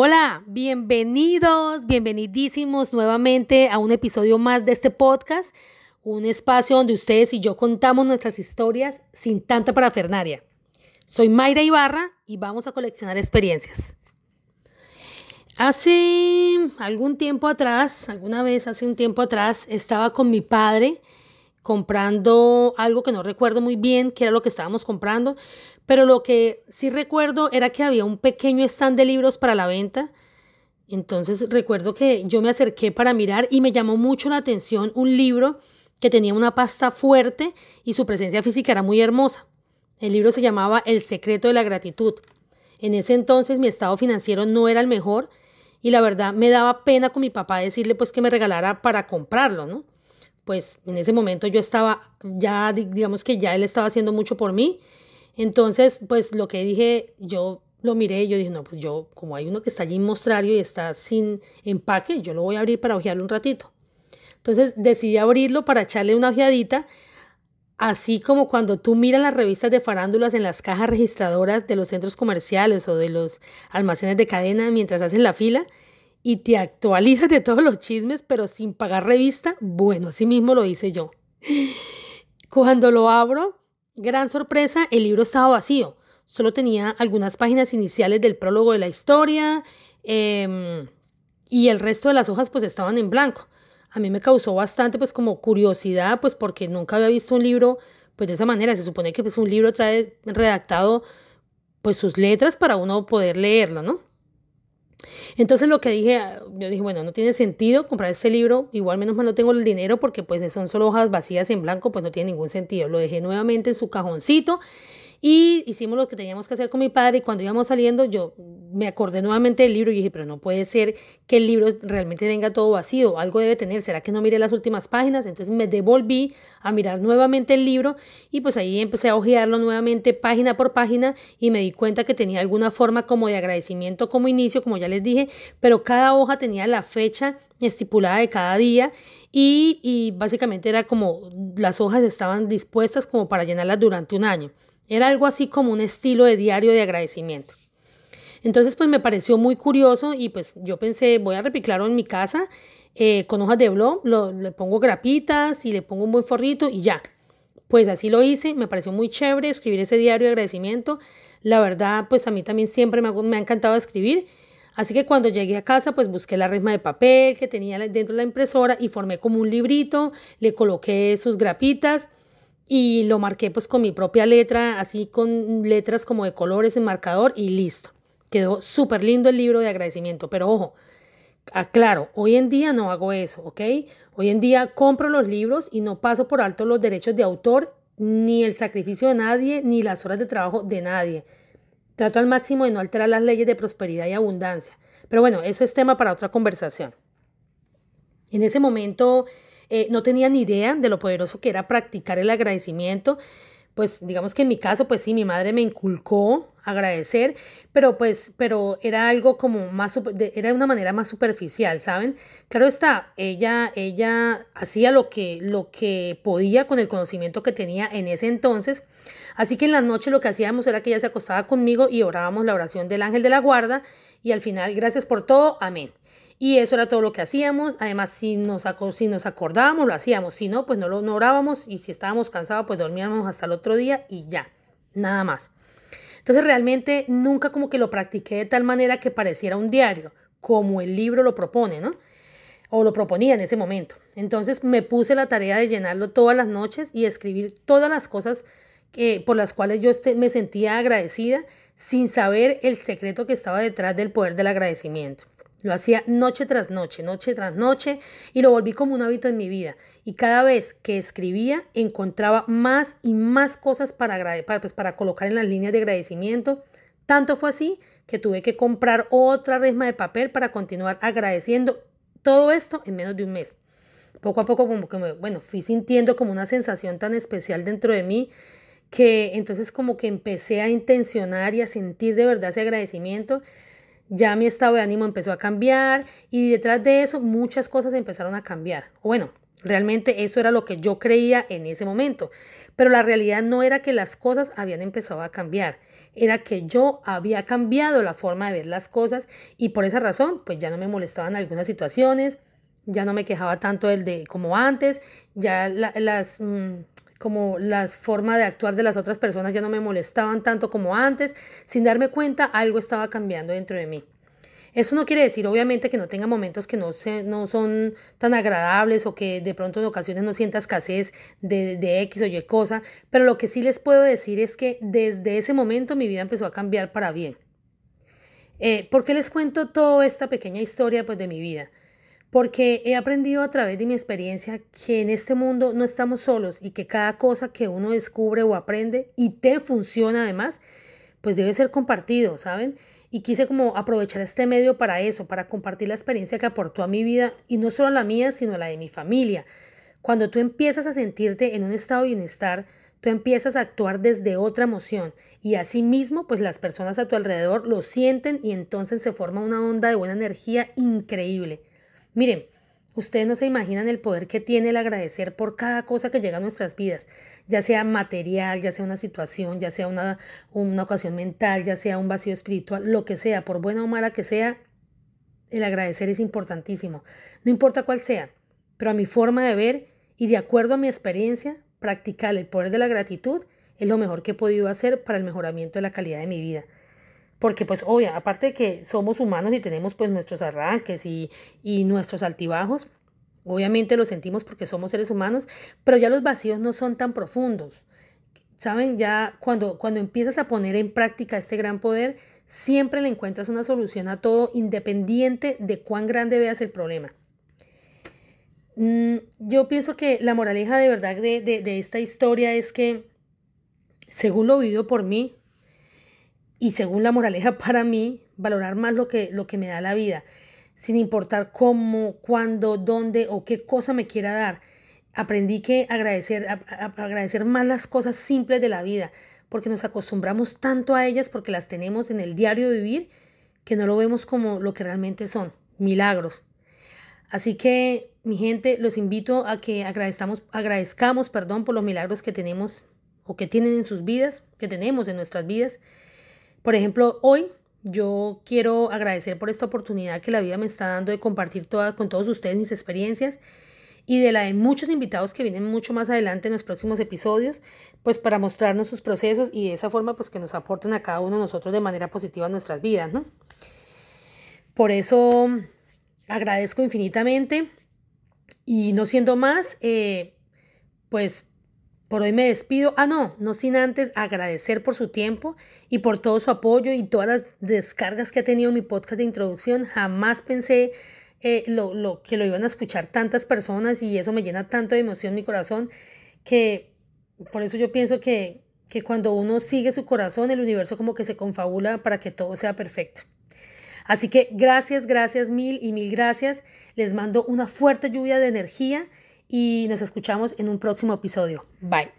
Hola, bienvenidos, bienvenidísimos nuevamente a un episodio más de este podcast, un espacio donde ustedes y yo contamos nuestras historias sin tanta parafernaria. Soy Mayra Ibarra y vamos a coleccionar experiencias. Hace algún tiempo atrás, alguna vez hace un tiempo atrás, estaba con mi padre comprando algo que no recuerdo muy bien qué era lo que estábamos comprando, pero lo que sí recuerdo era que había un pequeño stand de libros para la venta. Entonces recuerdo que yo me acerqué para mirar y me llamó mucho la atención un libro que tenía una pasta fuerte y su presencia física era muy hermosa. El libro se llamaba El secreto de la gratitud. En ese entonces mi estado financiero no era el mejor y la verdad me daba pena con mi papá decirle pues que me regalara para comprarlo, ¿no? Pues en ese momento yo estaba ya digamos que ya él estaba haciendo mucho por mí entonces, pues lo que dije, yo lo miré yo dije, no, pues yo, como hay uno que está allí en mostrario y está sin empaque, yo lo voy a abrir para ojearlo un ratito. Entonces decidí abrirlo para echarle una ojeadita, así como cuando tú miras las revistas de farándulas en las cajas registradoras de los centros comerciales o de los almacenes de cadena mientras haces la fila y te actualizas de todos los chismes, pero sin pagar revista, bueno, así mismo lo hice yo. Cuando lo abro, Gran sorpresa, el libro estaba vacío. Solo tenía algunas páginas iniciales del prólogo de la historia em, y el resto de las hojas pues estaban en blanco. A mí me causó bastante pues como curiosidad pues porque nunca había visto un libro pues de esa manera. Se supone que pues un libro trae redactado pues sus letras para uno poder leerlo, ¿no? Entonces lo que dije, yo dije, bueno, no tiene sentido comprar este libro, igual menos mal no tengo el dinero porque pues son solo hojas vacías en blanco, pues no tiene ningún sentido. Lo dejé nuevamente en su cajoncito y hicimos lo que teníamos que hacer con mi padre y cuando íbamos saliendo yo me acordé nuevamente del libro y dije, pero no puede ser que el libro realmente tenga todo vacío, algo debe tener, ¿será que no miré las últimas páginas? Entonces me devolví a mirar nuevamente el libro y pues ahí empecé a hojearlo nuevamente página por página y me di cuenta que tenía alguna forma como de agradecimiento como inicio, como ya les dije, pero cada hoja tenía la fecha estipulada de cada día y, y básicamente era como las hojas estaban dispuestas como para llenarlas durante un año. Era algo así como un estilo de diario de agradecimiento. Entonces, pues me pareció muy curioso y pues yo pensé, voy a repiclarlo en mi casa eh, con hojas de blog, le pongo grapitas y le pongo un buen forrito y ya. Pues así lo hice, me pareció muy chévere escribir ese diario de agradecimiento. La verdad, pues a mí también siempre me me ha encantado escribir. Así que cuando llegué a casa, pues busqué la resma de papel que tenía dentro de la impresora y formé como un librito, le coloqué sus grapitas y lo marqué pues con mi propia letra, así con letras como de colores en marcador y listo. Quedó súper lindo el libro de agradecimiento, pero ojo, aclaro, hoy en día no hago eso, ¿ok? Hoy en día compro los libros y no paso por alto los derechos de autor, ni el sacrificio de nadie, ni las horas de trabajo de nadie. Trato al máximo de no alterar las leyes de prosperidad y abundancia. Pero bueno, eso es tema para otra conversación. En ese momento eh, no tenía ni idea de lo poderoso que era practicar el agradecimiento. Pues digamos que en mi caso, pues sí, mi madre me inculcó agradecer, pero pues, pero era algo como más, era de una manera más superficial, ¿saben? Claro está, ella, ella hacía lo que, lo que podía con el conocimiento que tenía en ese entonces. Así que en la noche lo que hacíamos era que ella se acostaba conmigo y orábamos la oración del ángel de la guarda y al final, gracias por todo, amén. Y eso era todo lo que hacíamos. Además, si nos, si nos acordábamos, lo hacíamos. Si no, pues no lo no orábamos. Y si estábamos cansados, pues dormíamos hasta el otro día y ya. Nada más. Entonces, realmente nunca como que lo practiqué de tal manera que pareciera un diario, como el libro lo propone, ¿no? O lo proponía en ese momento. Entonces, me puse la tarea de llenarlo todas las noches y escribir todas las cosas que, por las cuales yo este, me sentía agradecida sin saber el secreto que estaba detrás del poder del agradecimiento. Lo hacía noche tras noche, noche tras noche, y lo volví como un hábito en mi vida. Y cada vez que escribía, encontraba más y más cosas para, pues, para colocar en las líneas de agradecimiento. Tanto fue así que tuve que comprar otra resma de papel para continuar agradeciendo todo esto en menos de un mes. Poco a poco, como que me, bueno, fui sintiendo como una sensación tan especial dentro de mí que entonces como que empecé a intencionar y a sentir de verdad ese agradecimiento ya mi estado de ánimo empezó a cambiar y detrás de eso muchas cosas empezaron a cambiar. Bueno, Realmente eso era lo que yo creía en ese momento. Pero la realidad no era que las cosas habían empezado a cambiar, era que yo había cambiado la forma de ver las cosas y por esa razón pues ya no me molestaban algunas situaciones, ya no me quejaba tanto del de como antes, ya las mm, como las formas de actuar de las otras personas ya no me molestaban tanto como antes, sin darme cuenta algo estaba cambiando dentro de mí. Eso no quiere decir, obviamente, que no tenga momentos que no, se, no son tan agradables o que de pronto en ocasiones no sienta escasez de, de X o Y cosa, pero lo que sí les puedo decir es que desde ese momento mi vida empezó a cambiar para bien. Eh, ¿Por qué les cuento toda esta pequeña historia pues, de mi vida? Porque he aprendido a través de mi experiencia que en este mundo no estamos solos y que cada cosa que uno descubre o aprende y te funciona además, pues debe ser compartido, ¿saben? y quise como aprovechar este medio para eso, para compartir la experiencia que aportó a mi vida y no solo la mía, sino la de mi familia. Cuando tú empiezas a sentirte en un estado de bienestar, tú empiezas a actuar desde otra emoción y asimismo pues las personas a tu alrededor lo sienten y entonces se forma una onda de buena energía increíble. Miren, ustedes no se imaginan el poder que tiene el agradecer por cada cosa que llega a nuestras vidas ya sea material, ya sea una situación, ya sea una, una ocasión mental, ya sea un vacío espiritual, lo que sea, por buena o mala que sea, el agradecer es importantísimo. No importa cuál sea, pero a mi forma de ver y de acuerdo a mi experiencia, practicar el poder de la gratitud es lo mejor que he podido hacer para el mejoramiento de la calidad de mi vida. Porque pues obvio, aparte de que somos humanos y tenemos pues nuestros arranques y, y nuestros altibajos, Obviamente lo sentimos porque somos seres humanos, pero ya los vacíos no son tan profundos. Saben, ya cuando, cuando empiezas a poner en práctica este gran poder, siempre le encuentras una solución a todo, independiente de cuán grande veas el problema. Mm, yo pienso que la moraleja de verdad de, de esta historia es que, según lo vivido por mí, y según la moraleja para mí, valorar más lo que, lo que me da la vida sin importar cómo, cuándo, dónde o qué cosa me quiera dar. Aprendí que agradecer, agradecer más las cosas simples de la vida, porque nos acostumbramos tanto a ellas porque las tenemos en el diario vivir que no lo vemos como lo que realmente son, milagros. Así que, mi gente, los invito a que agradezcamos, agradezcamos perdón, por los milagros que tenemos o que tienen en sus vidas, que tenemos en nuestras vidas. Por ejemplo, hoy yo quiero agradecer por esta oportunidad que la vida me está dando de compartir con todos ustedes mis experiencias y de la de muchos invitados que vienen mucho más adelante en los próximos episodios, pues para mostrarnos sus procesos y de esa forma pues que nos aporten a cada uno de nosotros de manera positiva nuestras vidas, ¿no? Por eso agradezco infinitamente y no siendo más, eh, pues por hoy me despido. Ah, no, no sin antes agradecer por su tiempo y por todo su apoyo y todas las descargas que ha tenido mi podcast de introducción. Jamás pensé eh, lo, que lo iban a escuchar tantas personas y eso me llena tanto de emoción mi corazón que por eso yo pienso que, que cuando uno sigue su corazón, el universo como que se confabula para que todo sea perfecto. Así que gracias, gracias mil y mil gracias. Les mando una fuerte lluvia de energía y nos escuchamos en un próximo episodio. Bye.